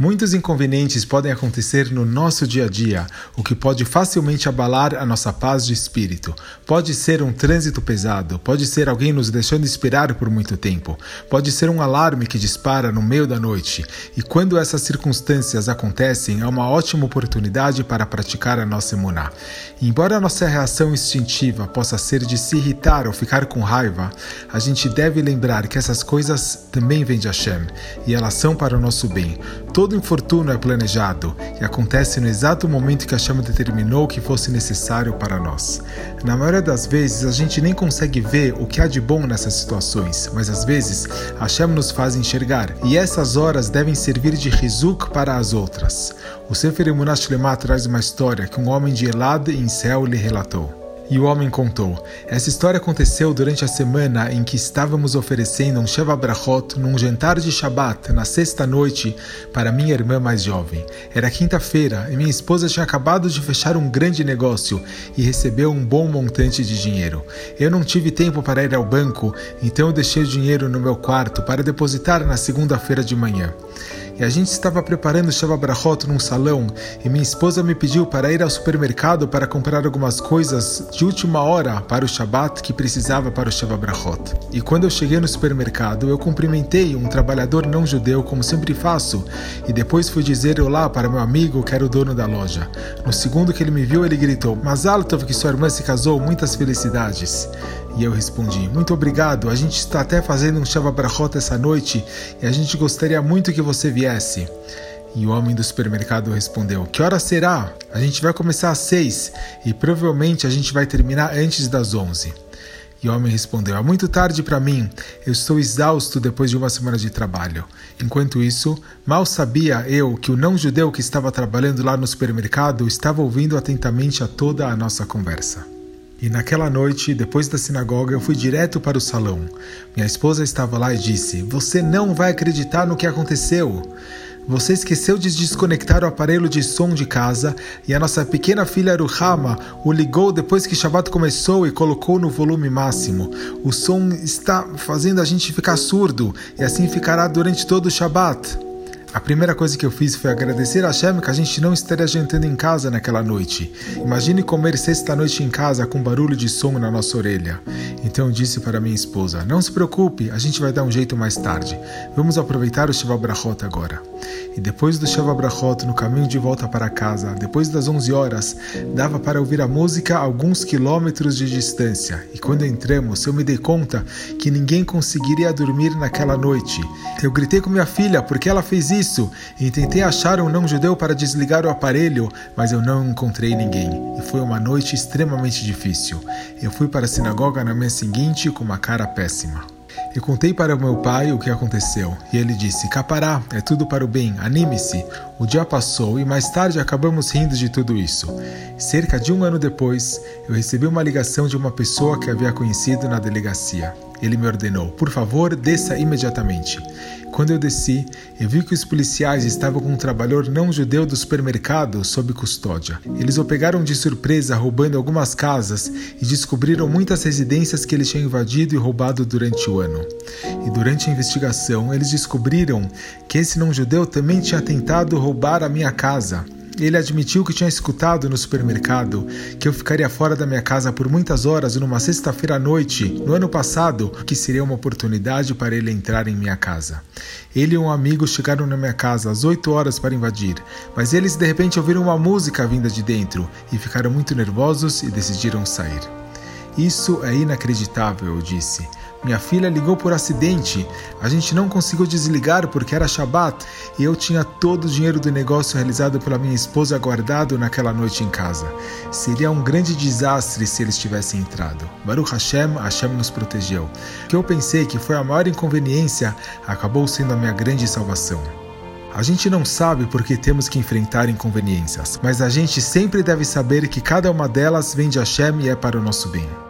Muitos inconvenientes podem acontecer no nosso dia a dia, o que pode facilmente abalar a nossa paz de espírito. Pode ser um trânsito pesado, pode ser alguém nos deixando esperar por muito tempo, pode ser um alarme que dispara no meio da noite. E quando essas circunstâncias acontecem, é uma ótima oportunidade para praticar a nossa emuná. Embora a nossa reação instintiva possa ser de se irritar ou ficar com raiva, a gente deve lembrar que essas coisas também vêm de Hashem e elas são para o nosso bem. Todo infortúnio é planejado e acontece no exato momento que a chama determinou que fosse necessário para nós. Na maioria das vezes, a gente nem consegue ver o que há de bom nessas situações, mas às vezes a chama nos faz enxergar, e essas horas devem servir de rizuk para as outras. O Sefer Emunah traz uma história que um homem de Elad em céu lhe relatou. E o homem contou: Essa história aconteceu durante a semana em que estávamos oferecendo um Sheva Brachot num jantar de Shabat, na sexta noite, para minha irmã mais jovem. Era quinta-feira e minha esposa tinha acabado de fechar um grande negócio e recebeu um bom montante de dinheiro. Eu não tive tempo para ir ao banco, então eu deixei o dinheiro no meu quarto para depositar na segunda-feira de manhã e a gente estava preparando Shava Brachot num salão e minha esposa me pediu para ir ao supermercado para comprar algumas coisas de última hora para o Shabat que precisava para o Shava Brachot. E quando eu cheguei no supermercado, eu cumprimentei um trabalhador não judeu como sempre faço e depois fui dizer olá para meu amigo que era o dono da loja. No segundo que ele me viu, ele gritou: Mazal Tov que sua irmã se casou, muitas felicidades. E eu respondi: Muito obrigado, a gente está até fazendo um Shava Brachot essa noite e a gente gostaria muito que você viesse. E o homem do supermercado respondeu: Que hora será? A gente vai começar às seis e provavelmente a gente vai terminar antes das onze. E o homem respondeu: É muito tarde para mim, eu estou exausto depois de uma semana de trabalho. Enquanto isso, mal sabia eu que o não-judeu que estava trabalhando lá no supermercado estava ouvindo atentamente a toda a nossa conversa. E naquela noite, depois da sinagoga, eu fui direto para o salão. Minha esposa estava lá e disse: Você não vai acreditar no que aconteceu. Você esqueceu de desconectar o aparelho de som de casa e a nossa pequena filha Ruhama o ligou depois que Shabbat começou e colocou no volume máximo. O som está fazendo a gente ficar surdo e assim ficará durante todo o Shabbat. A primeira coisa que eu fiz foi agradecer a Hashem que a gente não estaria jantando em casa naquela noite. Imagine comer sexta-noite em casa com barulho de som na nossa orelha. Então eu disse para minha esposa: Não se preocupe, a gente vai dar um jeito mais tarde. Vamos aproveitar o Shiva Brachot agora. E depois do Shiva Brachot, no caminho de volta para casa, depois das 11 horas, dava para ouvir a música a alguns quilômetros de distância. E quando entramos, eu me dei conta que ninguém conseguiria dormir naquela noite. Eu gritei com minha filha porque ela fez isso isso e tentei achar um não-judeu para desligar o aparelho, mas eu não encontrei ninguém. E foi uma noite extremamente difícil. Eu fui para a sinagoga na manhã seguinte com uma cara péssima. Eu contei para meu pai o que aconteceu e ele disse: Capará, é tudo para o bem, anime-se. O dia passou e mais tarde acabamos rindo de tudo isso. Cerca de um ano depois, eu recebi uma ligação de uma pessoa que havia conhecido na delegacia. Ele me ordenou: Por favor, desça imediatamente. Quando eu desci, eu vi que os policiais estavam com um trabalhador não judeu do supermercado sob custódia. Eles o pegaram de surpresa roubando algumas casas e descobriram muitas residências que ele tinha invadido e roubado durante o ano. E durante a investigação, eles descobriram que esse não judeu também tinha tentado roubar a minha casa. Ele admitiu que tinha escutado no supermercado que eu ficaria fora da minha casa por muitas horas numa sexta-feira à noite, no ano passado, que seria uma oportunidade para ele entrar em minha casa. Ele e um amigo chegaram na minha casa às 8 horas para invadir, mas eles de repente ouviram uma música vinda de dentro e ficaram muito nervosos e decidiram sair. Isso é inacreditável, eu disse. Minha filha ligou por acidente. A gente não conseguiu desligar porque era Shabat e eu tinha todo o dinheiro do negócio realizado pela minha esposa guardado naquela noite em casa. Seria um grande desastre se eles tivessem entrado. Baruch Hashem, Hashem nos protegeu. O que eu pensei que foi a maior inconveniência acabou sendo a minha grande salvação. A gente não sabe por que temos que enfrentar inconveniências, mas a gente sempre deve saber que cada uma delas vem de Hashem e é para o nosso bem.